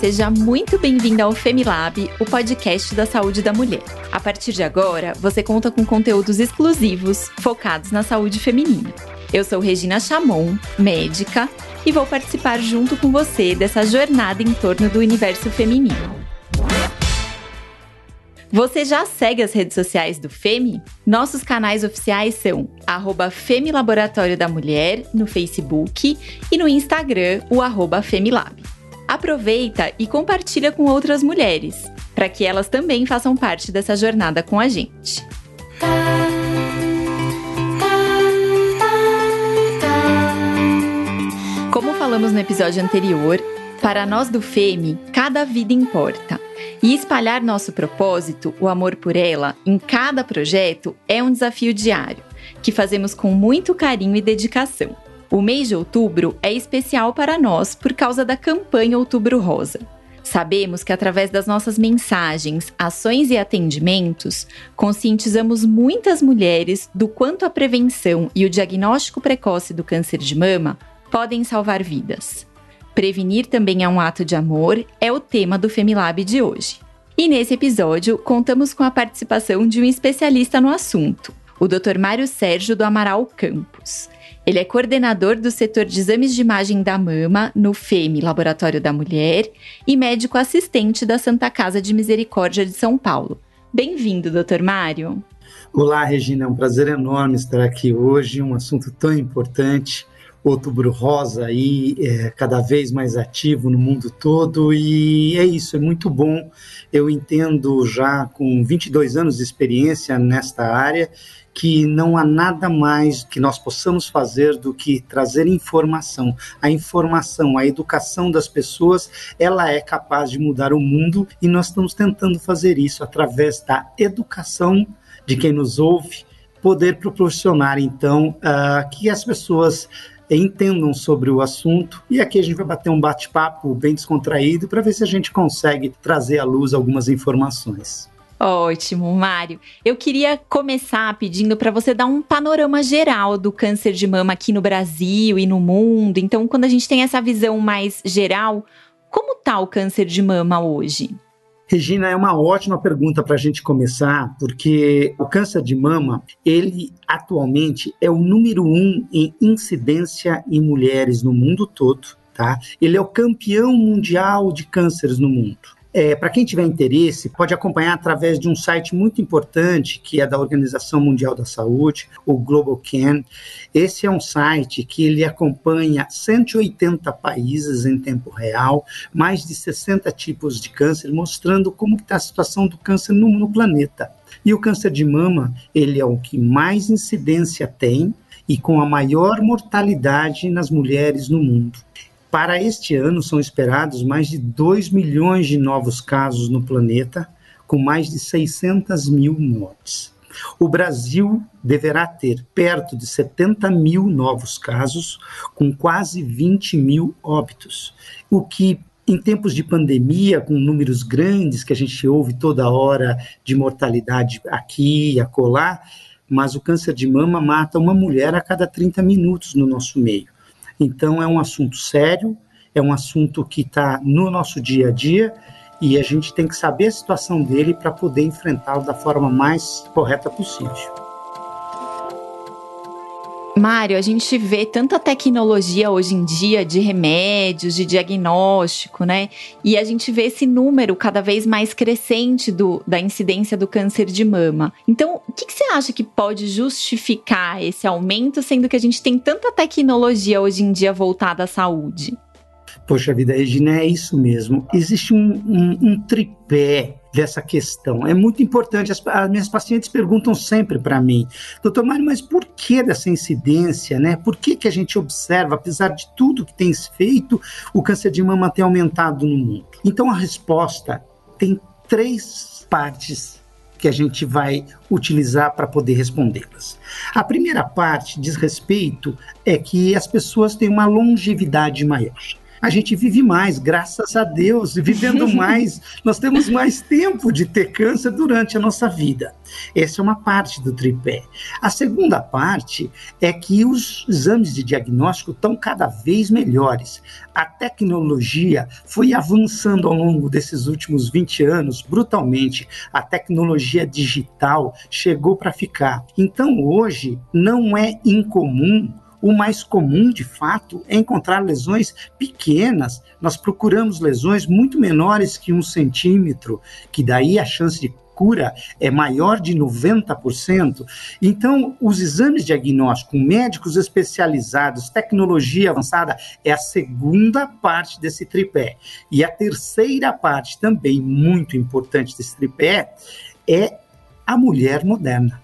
seja muito bem-vinda ao Femilab, o podcast da saúde da mulher. A partir de agora, você conta com conteúdos exclusivos focados na saúde feminina. Eu sou Regina Chamon, médica, e vou participar junto com você dessa jornada em torno do universo feminino. Você já segue as redes sociais do FEMI? Nossos canais oficiais são FEMI Laboratório da Mulher no Facebook e no Instagram o FEMILAB. Aproveita e compartilha com outras mulheres, para que elas também façam parte dessa jornada com a gente. Como falamos no episódio anterior, para nós do FEMI, cada vida importa. E espalhar nosso propósito, o amor por ela, em cada projeto é um desafio diário, que fazemos com muito carinho e dedicação. O mês de outubro é especial para nós por causa da campanha Outubro Rosa. Sabemos que através das nossas mensagens, ações e atendimentos, conscientizamos muitas mulheres do quanto a prevenção e o diagnóstico precoce do câncer de mama podem salvar vidas. Prevenir também é um ato de amor é o tema do Femilab de hoje. E nesse episódio, contamos com a participação de um especialista no assunto, o Dr. Mário Sérgio do Amaral Campos. Ele é coordenador do setor de exames de imagem da mama no FEMI, Laboratório da Mulher, e médico assistente da Santa Casa de Misericórdia de São Paulo. Bem-vindo, Dr. Mário. Olá, Regina, é um prazer enorme estar aqui hoje, um assunto tão importante Outubro Rosa aí é, cada vez mais ativo no mundo todo e é isso, é muito bom. Eu entendo já com 22 anos de experiência nesta área que não há nada mais que nós possamos fazer do que trazer informação. A informação, a educação das pessoas, ela é capaz de mudar o mundo e nós estamos tentando fazer isso através da educação de quem nos ouve, poder proporcionar então uh, que as pessoas entendam sobre o assunto. E aqui a gente vai bater um bate-papo bem descontraído para ver se a gente consegue trazer à luz algumas informações. Ótimo, Mário. Eu queria começar pedindo para você dar um panorama geral do câncer de mama aqui no Brasil e no mundo. Então, quando a gente tem essa visão mais geral, como está o câncer de mama hoje? Regina, é uma ótima pergunta para a gente começar, porque o câncer de mama, ele atualmente é o número um em incidência em mulheres no mundo todo, tá? Ele é o campeão mundial de cânceres no mundo. É, Para quem tiver interesse, pode acompanhar através de um site muito importante que é da Organização Mundial da Saúde, o Global Can. Esse é um site que ele acompanha 180 países em tempo real, mais de 60 tipos de câncer, mostrando como está a situação do câncer no, no planeta. E o câncer de mama, ele é o que mais incidência tem e com a maior mortalidade nas mulheres no mundo. Para este ano, são esperados mais de 2 milhões de novos casos no planeta, com mais de 600 mil mortes. O Brasil deverá ter perto de 70 mil novos casos, com quase 20 mil óbitos, o que em tempos de pandemia, com números grandes que a gente ouve toda hora de mortalidade aqui e acolá, mas o câncer de mama mata uma mulher a cada 30 minutos no nosso meio. Então, é um assunto sério, é um assunto que está no nosso dia a dia e a gente tem que saber a situação dele para poder enfrentá-lo da forma mais correta possível. Mário, a gente vê tanta tecnologia hoje em dia de remédios, de diagnóstico, né? E a gente vê esse número cada vez mais crescente do, da incidência do câncer de mama. Então, o que, que você acha que pode justificar esse aumento, sendo que a gente tem tanta tecnologia hoje em dia voltada à saúde? Poxa vida, Regina, é isso mesmo. Existe um, um, um tripé dessa questão. É muito importante. As, as minhas pacientes perguntam sempre para mim, doutor Mário, mas por que dessa incidência, né? Por que, que a gente observa, apesar de tudo que tem feito, o câncer de mama tem aumentado no mundo? Então a resposta tem três partes que a gente vai utilizar para poder respondê-las. A primeira parte diz respeito é que as pessoas têm uma longevidade maior. A gente vive mais, graças a Deus, vivendo mais, nós temos mais tempo de ter câncer durante a nossa vida. Essa é uma parte do tripé. A segunda parte é que os exames de diagnóstico estão cada vez melhores. A tecnologia foi avançando ao longo desses últimos 20 anos brutalmente. A tecnologia digital chegou para ficar. Então, hoje, não é incomum o mais comum, de fato, é encontrar lesões pequenas. Nós procuramos lesões muito menores que um centímetro, que daí a chance de cura é maior de 90%. Então, os exames diagnósticos, médicos especializados, tecnologia avançada, é a segunda parte desse tripé. E a terceira parte, também muito importante desse tripé, é a mulher moderna.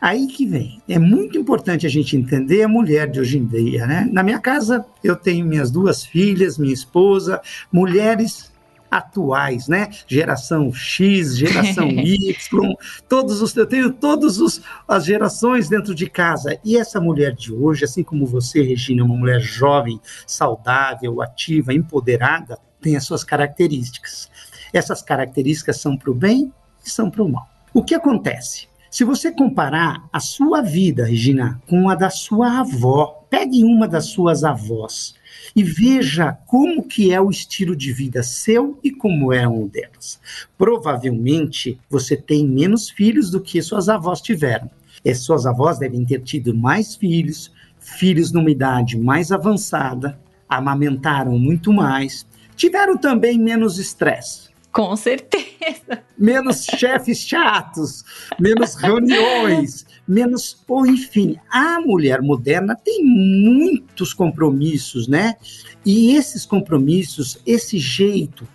Aí que vem. É muito importante a gente entender a mulher de hoje em dia, né? Na minha casa, eu tenho minhas duas filhas, minha esposa, mulheres atuais, né? Geração X, geração Y, todos os eu tenho todas as gerações dentro de casa. E essa mulher de hoje, assim como você, Regina, uma mulher jovem, saudável, ativa, empoderada, tem as suas características. Essas características são para o bem e são para o mal. O que acontece? Se você comparar a sua vida, Regina, com a da sua avó, pegue uma das suas avós e veja como que é o estilo de vida seu e como é um delas. Provavelmente você tem menos filhos do que suas avós tiveram. E suas avós devem ter tido mais filhos, filhos numa idade mais avançada, amamentaram muito mais, tiveram também menos estresse. Com certeza. Menos chefes chatos, menos reuniões, menos. Ou, enfim, a mulher moderna tem muitos compromissos, né? E esses compromissos, esse jeito,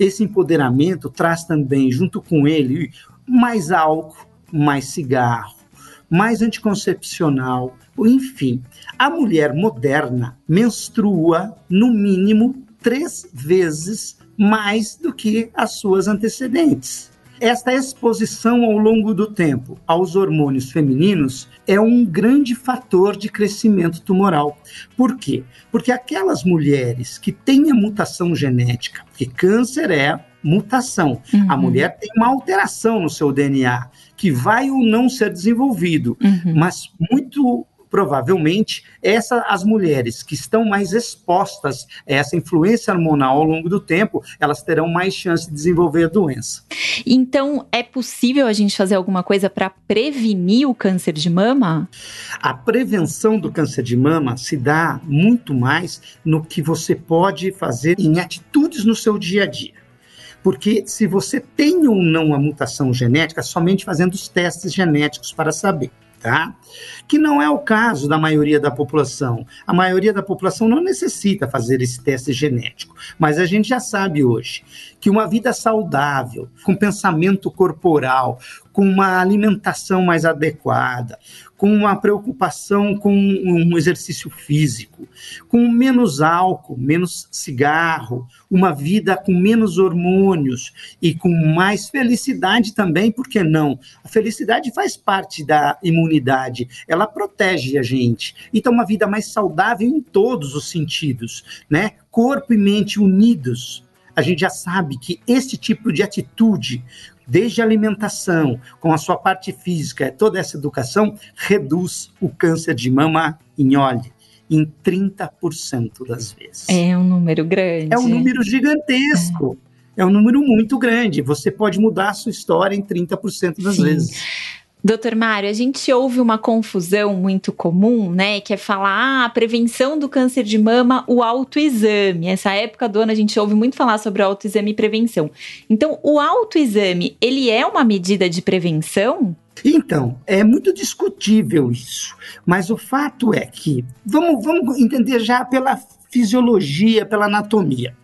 esse empoderamento traz também, junto com ele, mais álcool, mais cigarro, mais anticoncepcional, enfim. A mulher moderna menstrua, no mínimo, três vezes mais do que as suas antecedentes. Esta exposição ao longo do tempo aos hormônios femininos é um grande fator de crescimento tumoral. Por quê? Porque aquelas mulheres que têm a mutação genética, que câncer é mutação, uhum. a mulher tem uma alteração no seu DNA que vai ou não ser desenvolvido, uhum. mas muito provavelmente essa, as mulheres que estão mais expostas a essa influência hormonal ao longo do tempo, elas terão mais chance de desenvolver a doença. Então, é possível a gente fazer alguma coisa para prevenir o câncer de mama? A prevenção do câncer de mama se dá muito mais no que você pode fazer em atitudes no seu dia a dia. Porque se você tem ou não a mutação genética, somente fazendo os testes genéticos para saber tá? Que não é o caso da maioria da população. A maioria da população não necessita fazer esse teste genético, mas a gente já sabe hoje que uma vida saudável, com pensamento corporal, com uma alimentação mais adequada, com uma preocupação com um exercício físico, com menos álcool, menos cigarro, uma vida com menos hormônios e com mais felicidade também, por que não? A felicidade faz parte da imunidade, ela protege a gente. Então, uma vida mais saudável em todos os sentidos, né? Corpo e mente unidos a gente já sabe que esse tipo de atitude, desde a alimentação, com a sua parte física, toda essa educação, reduz o câncer de mama em olhe em 30% das vezes. É um número grande. É um número gigantesco. É. é um número muito grande. Você pode mudar a sua história em 30% das Sim. vezes. Doutor Mário, a gente ouve uma confusão muito comum, né? Que é falar, ah, prevenção do câncer de mama, o autoexame. Essa época do ano a gente ouve muito falar sobre autoexame e prevenção. Então, o autoexame, ele é uma medida de prevenção? Então, é muito discutível isso. Mas o fato é que, vamos, vamos entender já pela fisiologia, pela anatomia.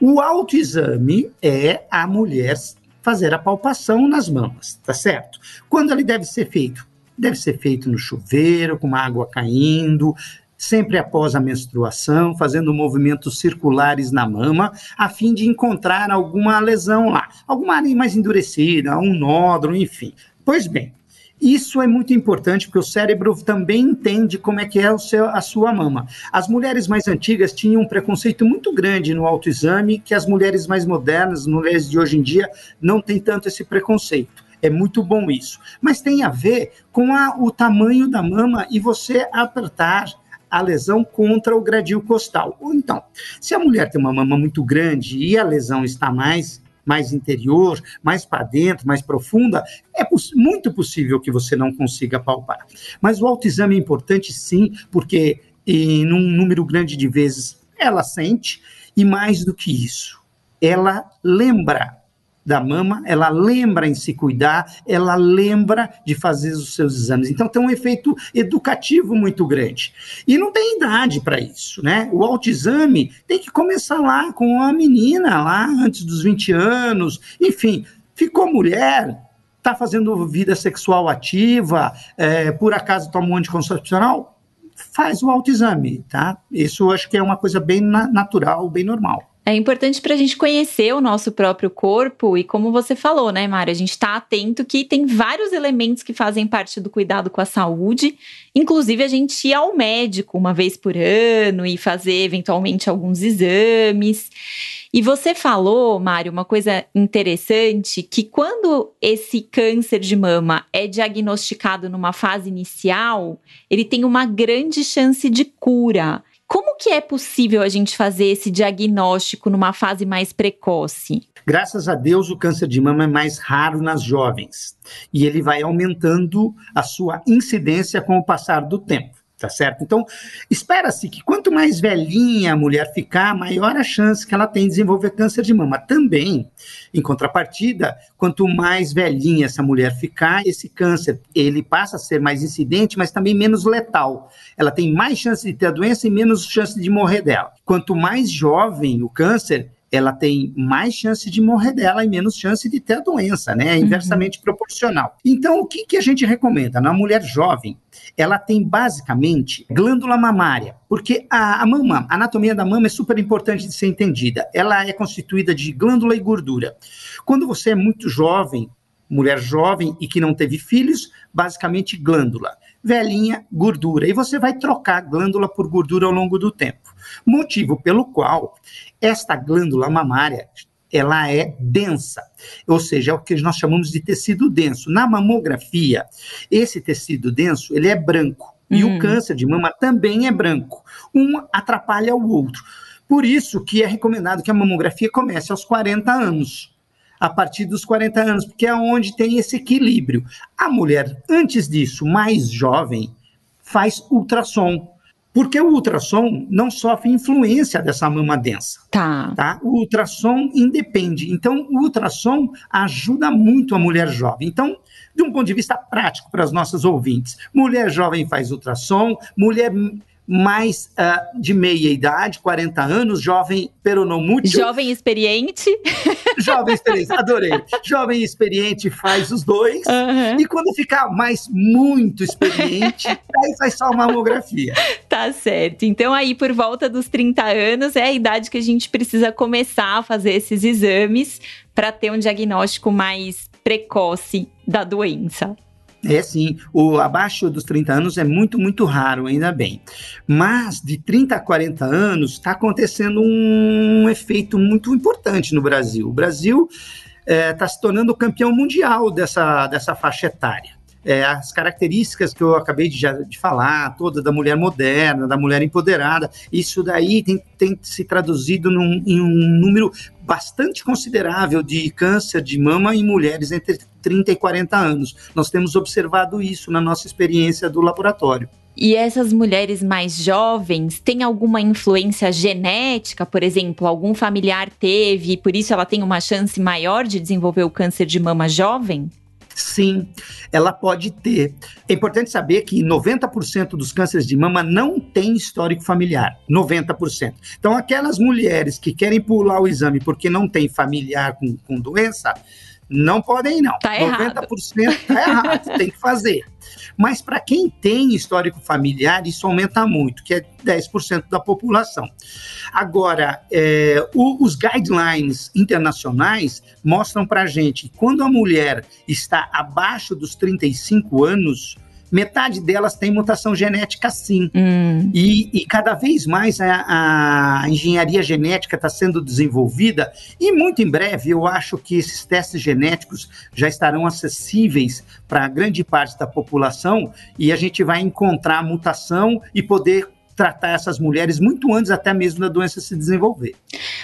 O autoexame é a mulher fazer a palpação nas mamas, tá certo? Quando ele deve ser feito? Deve ser feito no chuveiro, com uma água caindo, sempre após a menstruação, fazendo movimentos circulares na mama, a fim de encontrar alguma lesão lá, alguma área mais endurecida, um nódulo, enfim. Pois bem, Isso é muito importante porque o cérebro também entende como é que é seu, a sua mama. As mulheres mais antigas tinham um preconceito muito grande no autoexame que as mulheres mais modernas, as mulheres de hoje em dia, não têm tanto esse preconceito. É muito bom isso. Mas tem a ver com a, o tamanho da mama e você apertar a lesão contra o gradil costal. Ou então, se a mulher tem uma mama muito grande e a lesão está mais mais interior, mais para dentro, mais profunda, é poss muito possível que você não consiga palpar. Mas o autoexame é importante sim, porque em um número grande de vezes ela sente, e mais do que isso, ela lembra da mama, ela lembra em se cuidar, ela lembra de fazer os seus exames. Então tem um efeito educativo muito grande. E não tem idade para isso, né? O autoexame tem que começar lá com a menina, lá antes dos 20 anos, enfim, ficou mulher, está fazendo vida sexual ativa, é, por acaso toma um anticoncepcional, faz o autoexame, tá? Isso eu acho que é uma coisa bem natural, bem normal. É importante para a gente conhecer o nosso próprio corpo e, como você falou, né, Mari? A gente está atento que tem vários elementos que fazem parte do cuidado com a saúde, inclusive a gente ir ao médico uma vez por ano e fazer eventualmente alguns exames. E você falou, Mário, uma coisa interessante, que quando esse câncer de mama é diagnosticado numa fase inicial, ele tem uma grande chance de cura. Como que é possível a gente fazer esse diagnóstico numa fase mais precoce? Graças a Deus, o câncer de mama é mais raro nas jovens e ele vai aumentando a sua incidência com o passar do tempo tá certo? Então, espera-se que quanto mais velhinha a mulher ficar, maior a chance que ela tem de desenvolver câncer de mama. Também, em contrapartida, quanto mais velhinha essa mulher ficar, esse câncer, ele passa a ser mais incidente, mas também menos letal. Ela tem mais chance de ter a doença e menos chance de morrer dela. Quanto mais jovem o câncer, ela tem mais chance de morrer dela e menos chance de ter a doença, né? É inversamente uhum. proporcional. Então, o que, que a gente recomenda? Na mulher jovem, ela tem basicamente glândula mamária, porque a, a mama, a anatomia da mama é super importante de ser entendida. Ela é constituída de glândula e gordura. Quando você é muito jovem, mulher jovem e que não teve filhos, basicamente glândula. Velhinha, gordura. E você vai trocar glândula por gordura ao longo do tempo. Motivo pelo qual esta glândula mamária ela é densa, ou seja, é o que nós chamamos de tecido denso. Na mamografia, esse tecido denso, ele é branco, e o hum. câncer de mama também é branco. Um atrapalha o outro. Por isso que é recomendado que a mamografia comece aos 40 anos, a partir dos 40 anos, porque é onde tem esse equilíbrio. A mulher, antes disso, mais jovem, faz ultrassom porque o ultrassom não sofre influência dessa mama densa. Tá. tá. O ultrassom independe. Então, o ultrassom ajuda muito a mulher jovem. Então, de um ponto de vista prático para as nossas ouvintes, mulher jovem faz ultrassom, mulher mais uh, de meia idade, 40 anos, jovem peronomútil. Jovem experiente. Jovem experiente, adorei. Jovem experiente faz os dois. Uhum. E quando ficar mais muito experiente, aí faz só uma mamografia. Tá certo. Então, aí por volta dos 30 anos é a idade que a gente precisa começar a fazer esses exames para ter um diagnóstico mais precoce da doença. É sim, o abaixo dos 30 anos é muito, muito raro, ainda bem. Mas de 30 a 40 anos está acontecendo um efeito muito importante no Brasil. O Brasil está é, tá se tornando campeão mundial dessa, dessa faixa etária é, as características que eu acabei de, de falar, toda da mulher moderna, da mulher empoderada, isso daí tem, tem se traduzido num, em um número bastante considerável de câncer de mama em mulheres entre 30 e 40 anos. Nós temos observado isso na nossa experiência do laboratório. E essas mulheres mais jovens têm alguma influência genética, por exemplo, algum familiar teve, por isso ela tem uma chance maior de desenvolver o câncer de mama jovem? Sim, ela pode ter. É importante saber que 90% dos cânceres de mama não tem histórico familiar. 90%. Então, aquelas mulheres que querem pular o exame porque não tem familiar com, com doença, não podem, não. Tá 90% errado. tá errado, tem que fazer. Mas para quem tem histórico familiar, isso aumenta muito, que é 10% da população. Agora, é, o, os guidelines internacionais mostram para a gente que quando a mulher está abaixo dos 35 anos, metade delas tem mutação genética sim. Hum. E, e, cada vez mais a, a engenharia genética está sendo desenvolvida e muito em breve eu acho que esses testes genéticos já estarão acessíveis para grande parte da população e a gente vai encontrar a mutação e poder tratar essas mulheres muito antes até mesmo da doença se desenvolver.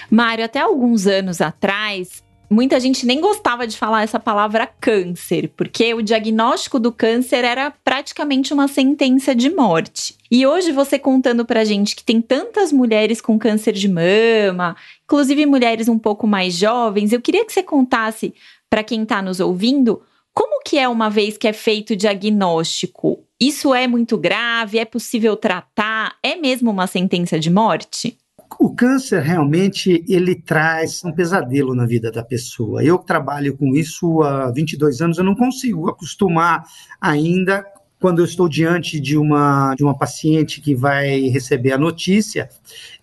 Mário, até alguns anos atrás, muita gente nem gostava de falar essa palavra câncer, porque o diagnóstico do câncer era praticamente uma sentença de morte. E hoje você contando pra gente que tem tantas mulheres com câncer de mama, inclusive mulheres um pouco mais jovens, eu queria que você contasse para quem está nos ouvindo como que é uma vez que é feito o diagnóstico? Isso é muito grave? É possível tratar? É mesmo uma sentença de morte? O câncer realmente ele traz um pesadelo na vida da pessoa. Eu trabalho com isso há 22 anos, eu não consigo acostumar ainda quando eu estou diante de uma, de uma paciente que vai receber a notícia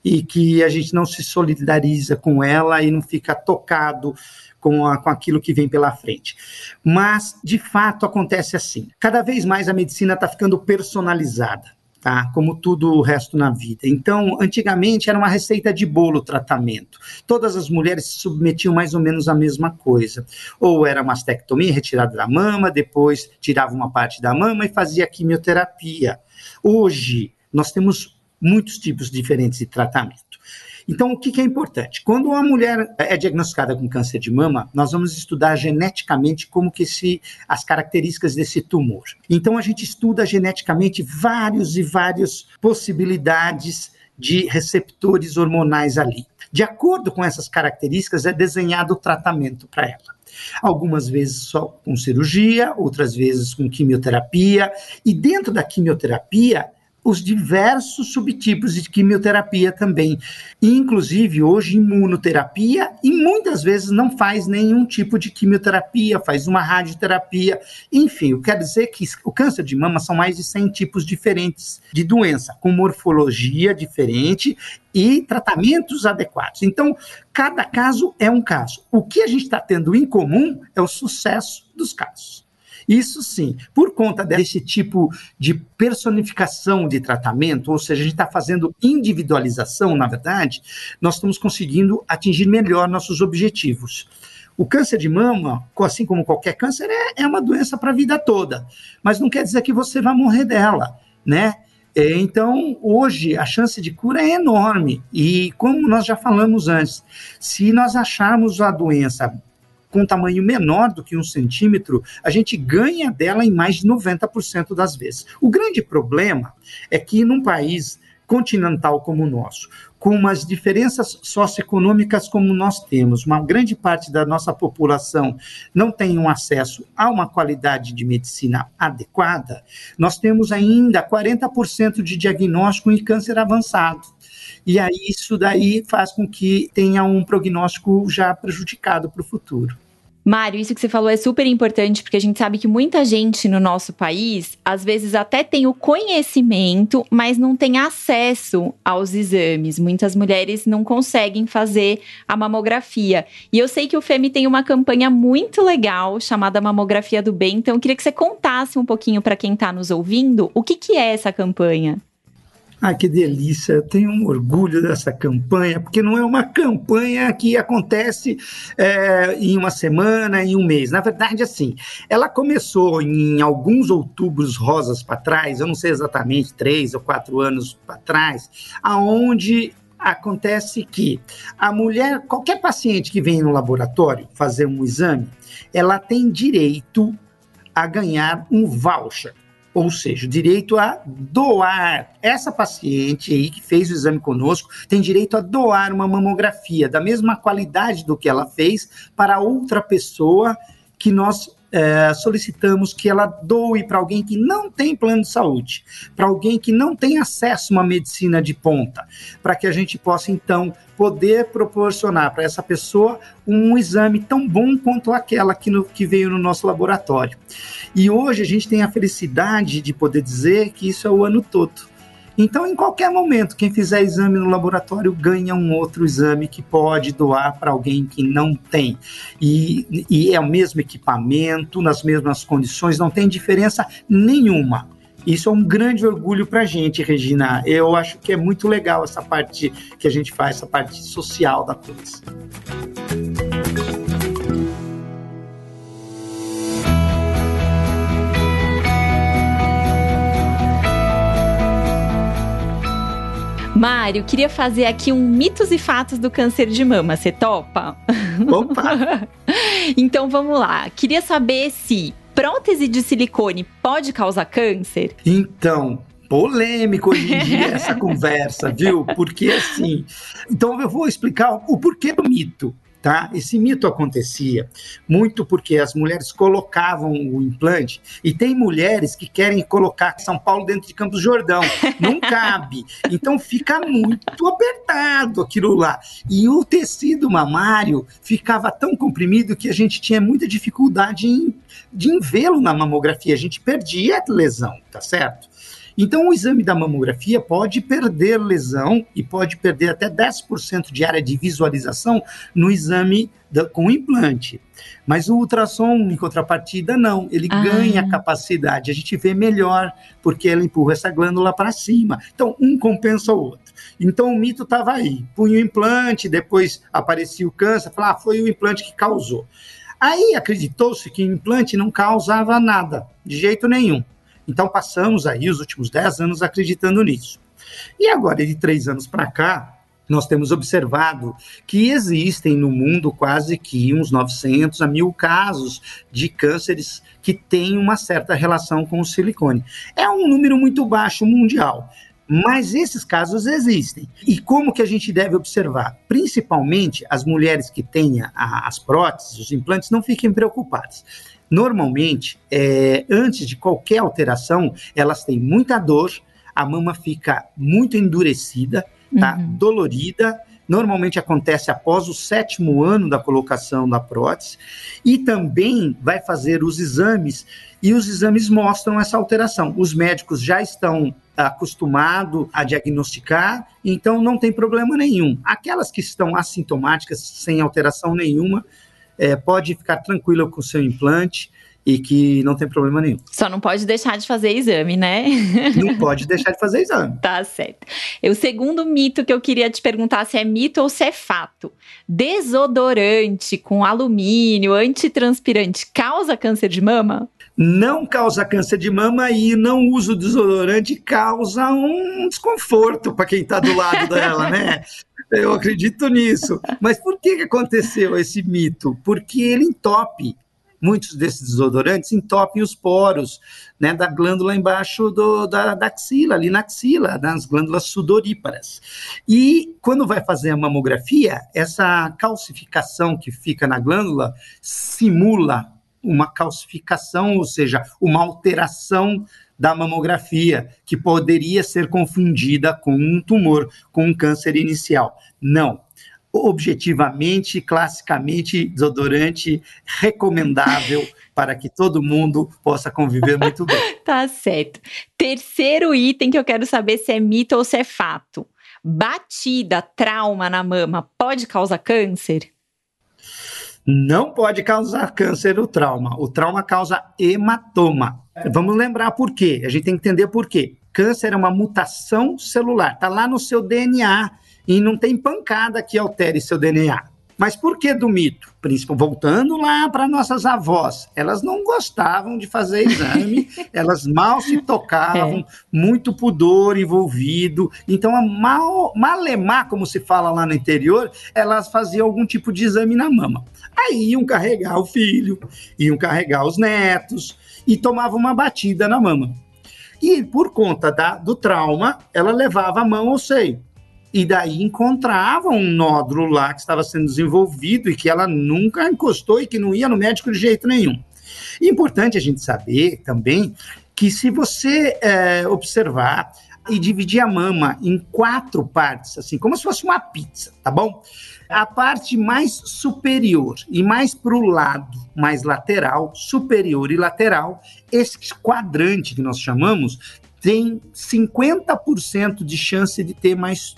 e que a gente não se solidariza com ela e não fica tocado com, a, com aquilo que vem pela frente. Mas, de fato, acontece assim. Cada vez mais a medicina está ficando personalizada tá? Como tudo o resto na vida. Então, antigamente era uma receita de bolo tratamento. Todas as mulheres se submetiam mais ou menos à mesma coisa. Ou era mastectomia, retirada da mama, depois tirava uma parte da mama e fazia quimioterapia. Hoje, nós temos muitos tipos diferentes de tratamento. Então, o que, que é importante? Quando uma mulher é diagnosticada com câncer de mama, nós vamos estudar geneticamente como que se as características desse tumor. Então, a gente estuda geneticamente vários e várias possibilidades de receptores hormonais ali. De acordo com essas características, é desenhado o tratamento para ela. Algumas vezes só com cirurgia, outras vezes com quimioterapia, e dentro da quimioterapia os diversos subtipos de quimioterapia também. Inclusive, hoje, imunoterapia, e muitas vezes não faz nenhum tipo de quimioterapia, faz uma radioterapia. Enfim, eu quero dizer que o câncer de mama são mais de 100 tipos diferentes de doença, com morfologia diferente e tratamentos adequados. Então, cada caso é um caso. O que a gente está tendo em comum é o sucesso dos casos. Isso sim, por conta desse tipo de personificação de tratamento, ou seja, a gente está fazendo individualização, na verdade, nós estamos conseguindo atingir melhor nossos objetivos. O câncer de mama, assim como qualquer câncer, é, é uma doença para a vida toda, mas não quer dizer que você vai morrer dela, né? É, então, hoje, a chance de cura é enorme. E, como nós já falamos antes, se nós acharmos a doença com um tamanho menor do que um centímetro, a gente ganha dela em mais de 90% das vezes. O grande problema é que num país continental como o nosso, com umas diferenças socioeconômicas como nós temos, uma grande parte da nossa população não tem um acesso a uma qualidade de medicina adequada, nós temos ainda 40% de diagnóstico em câncer avançado. E aí isso daí faz com que tenha um prognóstico já prejudicado para o futuro. Mário, isso que você falou é super importante, porque a gente sabe que muita gente no nosso país, às vezes até tem o conhecimento, mas não tem acesso aos exames. Muitas mulheres não conseguem fazer a mamografia. E eu sei que o FEMI tem uma campanha muito legal chamada Mamografia do Bem, então eu queria que você contasse um pouquinho para quem está nos ouvindo o que, que é essa campanha. Ah, que delícia! Eu tenho um orgulho dessa campanha, porque não é uma campanha que acontece é, em uma semana, em um mês. Na verdade, assim, ela começou em alguns outubros rosas para trás, eu não sei exatamente, três ou quatro anos para trás, aonde acontece que a mulher, qualquer paciente que vem no laboratório fazer um exame, ela tem direito a ganhar um voucher ou seja, direito a doar. Essa paciente aí que fez o exame conosco tem direito a doar uma mamografia da mesma qualidade do que ela fez para outra pessoa que nós é, solicitamos que ela doe para alguém que não tem plano de saúde, para alguém que não tem acesso a uma medicina de ponta, para que a gente possa então poder proporcionar para essa pessoa um exame tão bom quanto aquela que, no, que veio no nosso laboratório. E hoje a gente tem a felicidade de poder dizer que isso é o ano todo. Então, em qualquer momento, quem fizer exame no laboratório ganha um outro exame que pode doar para alguém que não tem. E, e é o mesmo equipamento, nas mesmas condições, não tem diferença nenhuma. Isso é um grande orgulho para a gente, Regina. Eu acho que é muito legal essa parte que a gente faz, essa parte social da coisa. Mário, queria fazer aqui um mitos e fatos do câncer de mama. Você topa? Opa! então vamos lá. Queria saber se prótese de silicone pode causar câncer? Então, polêmico hoje em dia essa conversa, viu? Porque assim. Então eu vou explicar o porquê do mito. Tá? Esse mito acontecia muito porque as mulheres colocavam o implante e tem mulheres que querem colocar São Paulo dentro de Campos Jordão, não cabe, então fica muito apertado aquilo lá e o tecido mamário ficava tão comprimido que a gente tinha muita dificuldade em, de vê-lo na mamografia, a gente perdia lesão, tá certo? Então, o exame da mamografia pode perder lesão e pode perder até 10% de área de visualização no exame da, com implante. Mas o ultrassom, em contrapartida, não. Ele ah. ganha capacidade. A gente vê melhor, porque ele empurra essa glândula para cima. Então, um compensa o outro. Então, o mito estava aí. Punha o implante, depois aparecia o câncer, falava, ah, foi o implante que causou. Aí acreditou-se que o implante não causava nada, de jeito nenhum. Então passamos aí os últimos 10 anos acreditando nisso. E agora, de três anos para cá, nós temos observado que existem no mundo quase que uns 900 a mil casos de cânceres que têm uma certa relação com o silicone. É um número muito baixo mundial. Mas esses casos existem. E como que a gente deve observar? Principalmente as mulheres que têm as próteses, os implantes, não fiquem preocupadas. Normalmente, é, antes de qualquer alteração, elas têm muita dor, a mama fica muito endurecida, tá? Uhum. dolorida. Normalmente acontece após o sétimo ano da colocação da prótese, e também vai fazer os exames, e os exames mostram essa alteração. Os médicos já estão acostumados a diagnosticar, então não tem problema nenhum. Aquelas que estão assintomáticas, sem alteração nenhuma, é, pode ficar tranquila com o seu implante e que não tem problema nenhum. Só não pode deixar de fazer exame, né? Não pode deixar de fazer exame. tá certo. E o segundo mito que eu queria te perguntar se é mito ou se é fato. Desodorante com alumínio, antitranspirante, causa câncer de mama? Não causa câncer de mama e não uso desodorante causa um desconforto para quem está do lado dela, né? Eu acredito nisso. Mas por que, que aconteceu esse mito? Porque ele entope. Muitos desses desodorantes entopem os poros né, da glândula embaixo do, da, da axila, ali na axila, nas glândulas sudoríparas. E quando vai fazer a mamografia, essa calcificação que fica na glândula simula uma calcificação, ou seja, uma alteração da mamografia, que poderia ser confundida com um tumor, com um câncer inicial. Não. Objetivamente, classicamente, desodorante recomendável para que todo mundo possa conviver muito bem. tá certo. Terceiro item que eu quero saber se é mito ou se é fato. Batida, trauma na mama pode causar câncer? Não pode causar câncer o trauma. O trauma causa hematoma. Vamos lembrar por quê. A gente tem que entender por quê. Câncer é uma mutação celular, está lá no seu DNA e não tem pancada que altere seu DNA. Mas por que do mito? Principalmente voltando lá para nossas avós, elas não gostavam de fazer exame, elas mal se tocavam, é. muito pudor envolvido. Então, a mal, malemar, como se fala lá no interior, elas faziam algum tipo de exame na mama. Aí iam carregar o filho, iam carregar os netos e tomavam uma batida na mama. E por conta da, do trauma, ela levava a mão ao seio e daí encontrava um nódulo lá que estava sendo desenvolvido e que ela nunca encostou e que não ia no médico de jeito nenhum. Importante a gente saber também que se você é, observar e dividir a mama em quatro partes, assim, como se fosse uma pizza, tá bom? A parte mais superior e mais para o lado, mais lateral, superior e lateral, esse quadrante que nós chamamos, tem 50% de chance de ter mais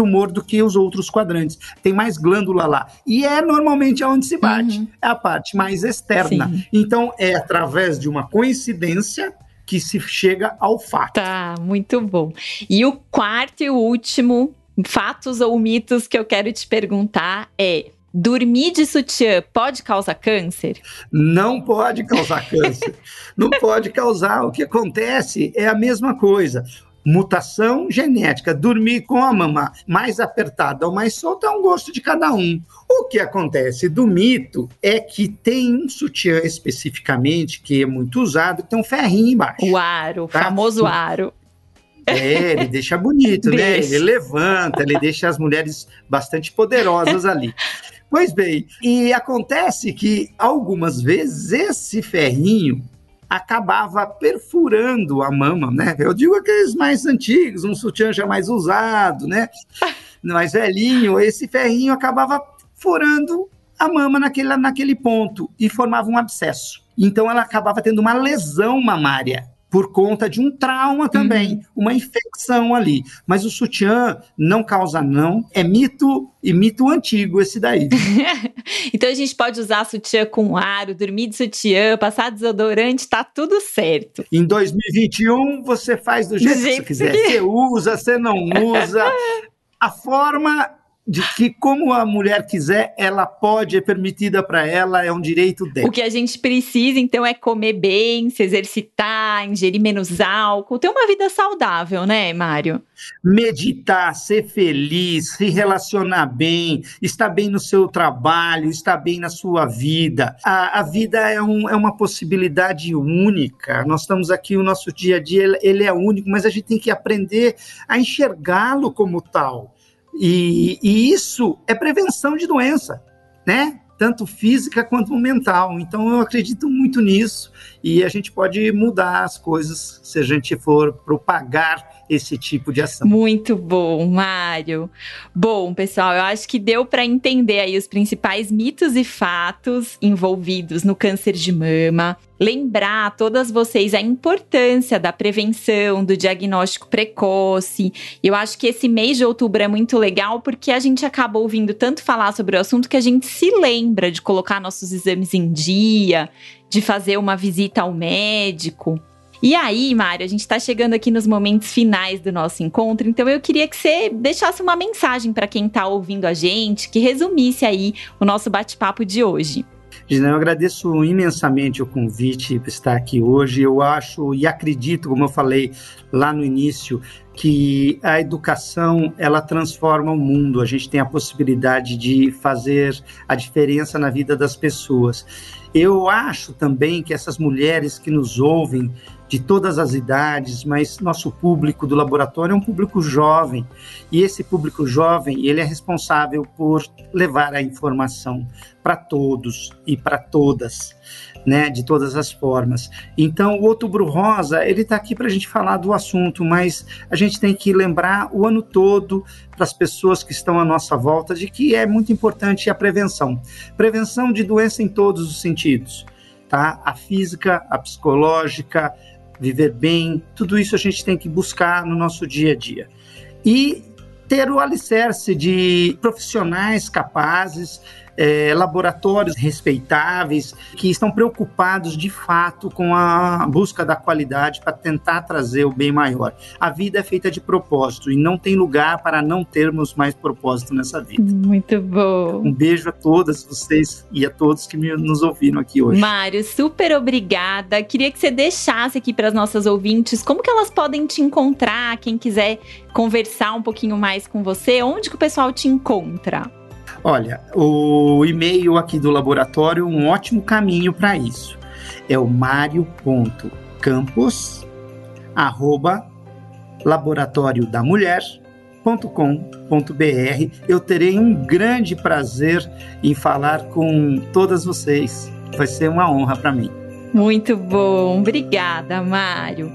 tumor do que os outros quadrantes. Tem mais glândula lá. E é normalmente aonde se bate. Uhum. É a parte mais externa. Sim. Então, é através de uma coincidência que se chega ao fato. Tá, muito bom. E o quarto e o último fatos ou mitos que eu quero te perguntar é: Dormir de sutiã pode causar câncer? Não pode causar câncer. Não pode causar. O que acontece é a mesma coisa mutação genética, dormir com a mama mais apertada ou mais solta é um gosto de cada um. O que acontece do mito é que tem um sutiã especificamente que é muito usado, que tem um ferrinho embaixo. O aro, o tá? famoso aro. É, ele deixa bonito, né? Ele levanta, ele deixa as mulheres bastante poderosas ali. Pois bem, e acontece que algumas vezes esse ferrinho acabava perfurando a mama, né? Eu digo aqueles mais antigos, um sutiã já mais usado, né? Mais velhinho, esse ferrinho acabava furando a mama naquele, naquele ponto e formava um abscesso. Então ela acabava tendo uma lesão mamária por conta de um trauma também, uhum. uma infecção ali. Mas o sutiã não causa não, é mito e mito antigo esse daí. então a gente pode usar sutiã com aro, dormir de sutiã, passar desodorante, tá tudo certo. Em 2021 você faz do jeito, do jeito que você quiser. Que... Você usa, você não usa. A forma de que como a mulher quiser, ela pode, é permitida para ela, é um direito dela. O que a gente precisa, então, é comer bem, se exercitar, ingerir menos álcool, ter uma vida saudável, né, Mário? Meditar, ser feliz, se relacionar bem, estar bem no seu trabalho, estar bem na sua vida. A, a vida é, um, é uma possibilidade única. Nós estamos aqui, o nosso dia a dia, ele, ele é único, mas a gente tem que aprender a enxergá-lo como tal. E, e isso é prevenção de doença, né? Tanto física quanto mental. Então eu acredito muito nisso e a gente pode mudar as coisas se a gente for propagar esse tipo de ação. Muito bom, Mário. Bom, pessoal, eu acho que deu para entender aí os principais mitos e fatos envolvidos no câncer de mama. Lembrar a todas vocês a importância da prevenção, do diagnóstico precoce. Eu acho que esse mês de outubro é muito legal porque a gente acaba ouvindo tanto falar sobre o assunto que a gente se lembra de colocar nossos exames em dia, de fazer uma visita ao médico. E aí, Mário, a gente está chegando aqui nos momentos finais do nosso encontro, então eu queria que você deixasse uma mensagem para quem está ouvindo a gente, que resumisse aí o nosso bate-papo de hoje. Gina, eu agradeço imensamente o convite para estar aqui hoje. Eu acho e acredito, como eu falei lá no início, que a educação ela transforma o mundo. A gente tem a possibilidade de fazer a diferença na vida das pessoas. Eu acho também que essas mulheres que nos ouvem de todas as idades, mas nosso público do laboratório é um público jovem. E esse público jovem ele é responsável por levar a informação para todos e para todas, né, de todas as formas. Então o Outubro Rosa ele está aqui para a gente falar do assunto, mas a gente tem que lembrar o ano todo para as pessoas que estão à nossa volta de que é muito importante a prevenção, prevenção de doença em todos os sentidos. Tá? A física, a psicológica, viver bem, tudo isso a gente tem que buscar no nosso dia a dia. E ter o alicerce de profissionais capazes é, laboratórios respeitáveis que estão preocupados de fato com a busca da qualidade para tentar trazer o bem maior. A vida é feita de propósito e não tem lugar para não termos mais propósito nessa vida. Muito bom. Um beijo a todas vocês e a todos que me, nos ouviram aqui hoje. Mário, super obrigada. Queria que você deixasse aqui para as nossas ouvintes como que elas podem te encontrar, quem quiser conversar um pouquinho mais com você, onde que o pessoal te encontra? Olha, o e-mail aqui do laboratório é um ótimo caminho para isso. É o mario.campos arroba laboratoriodamulher.com.br. Eu terei um grande prazer em falar com todas vocês. Vai ser uma honra para mim. Muito bom. Obrigada, Mário.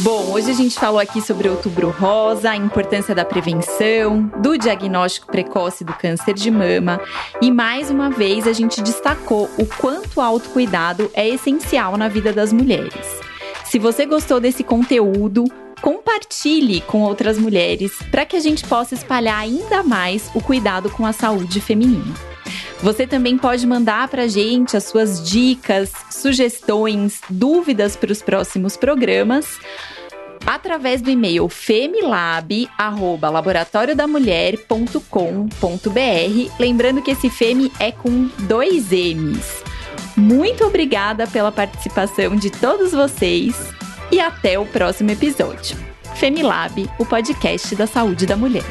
Bom, hoje a gente falou aqui sobre outubro rosa, a importância da prevenção, do diagnóstico precoce do câncer de mama e mais uma vez a gente destacou o quanto o autocuidado é essencial na vida das mulheres. Se você gostou desse conteúdo, compartilhe com outras mulheres para que a gente possa espalhar ainda mais o cuidado com a saúde feminina. Você também pode mandar para a gente as suas dicas, sugestões, dúvidas para os próximos programas através do e-mail femilab@laboratoriodamulher.com.br, lembrando que esse Femi é com dois M's. Muito obrigada pela participação de todos vocês e até o próximo episódio. Femilab, o podcast da saúde da mulher.